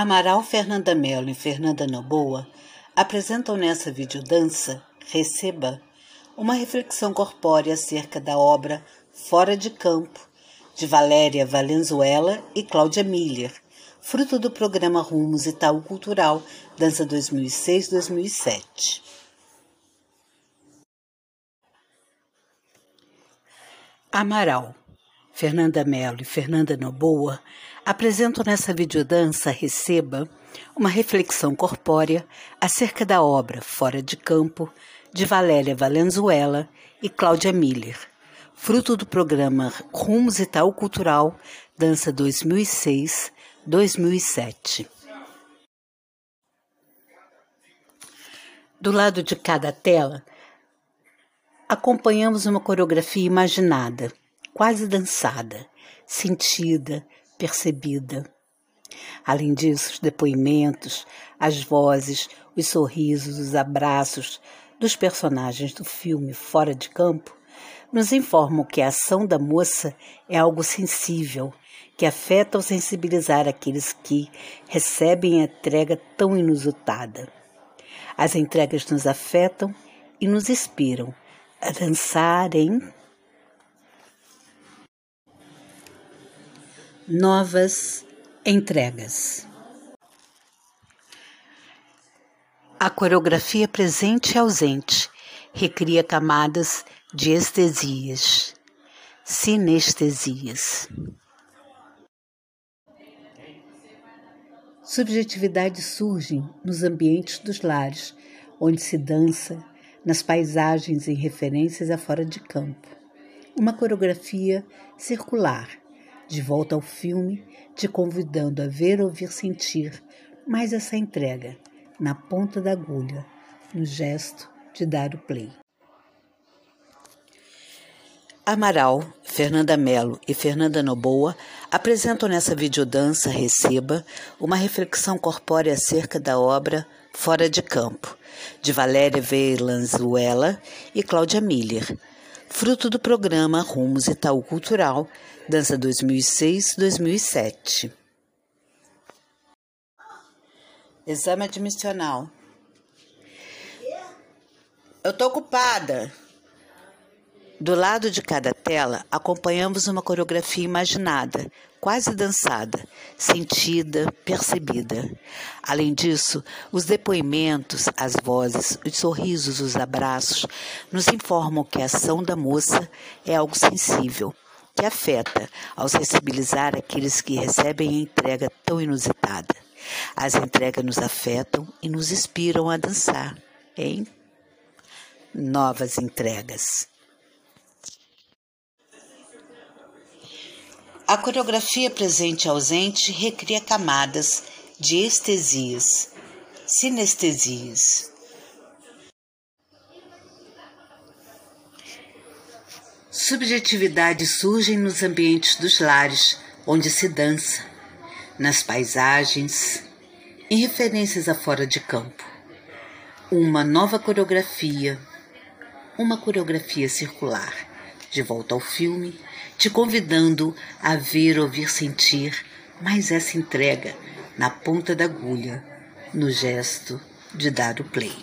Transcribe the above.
Amaral Fernanda Mello e Fernanda Noboa apresentam nessa videodança Receba uma reflexão corpórea acerca da obra Fora de Campo, de Valéria Valenzuela e Cláudia Miller, fruto do programa Rumos Itaú Cultural Dança 2006-2007. Amaral Fernanda Mello e Fernanda Noboa apresentam nessa videodança Receba uma reflexão corpórea acerca da obra Fora de Campo de Valéria Valenzuela e Cláudia Miller, fruto do programa Rumos Itaú Cultural Dança 2006-2007. Do lado de cada tela, acompanhamos uma coreografia imaginada quase dançada, sentida, percebida. Além disso, os depoimentos, as vozes, os sorrisos, os abraços dos personagens do filme Fora de Campo nos informam que a ação da moça é algo sensível, que afeta ou sensibilizar aqueles que recebem a entrega tão inusitada. As entregas nos afetam e nos inspiram a dançar novas entregas. A coreografia presente e ausente recria camadas de estesias, sinestesias. Subjetividades surgem nos ambientes dos lares, onde se dança, nas paisagens e referências a fora de campo. Uma coreografia circular de volta ao filme, te convidando a ver, ouvir, sentir mais essa entrega na ponta da agulha, no gesto de dar o play. Amaral, Fernanda Mello e Fernanda Noboa apresentam nessa videodança Receba uma reflexão corpórea acerca da obra Fora de Campo, de Valéria Veilanzuela e Cláudia Miller, fruto do programa Rumos Itaú Cultural, Dança 2006-2007. Exame admissional. Eu tô ocupada. Do lado de cada tela, acompanhamos uma coreografia imaginada, quase dançada, sentida, percebida. Além disso, os depoimentos, as vozes, os sorrisos, os abraços nos informam que a ação da moça é algo sensível, que afeta ao sensibilizar aqueles que recebem a entrega tão inusitada. As entregas nos afetam e nos inspiram a dançar em novas entregas. A coreografia presente e ausente recria camadas de estesias, sinestesias. Subjetividades surgem nos ambientes dos lares, onde se dança, nas paisagens, em referências a fora de campo. Uma nova coreografia, uma coreografia circular, de volta ao filme te convidando a ver, ouvir, sentir mais essa entrega na ponta da agulha, no gesto de dar o play.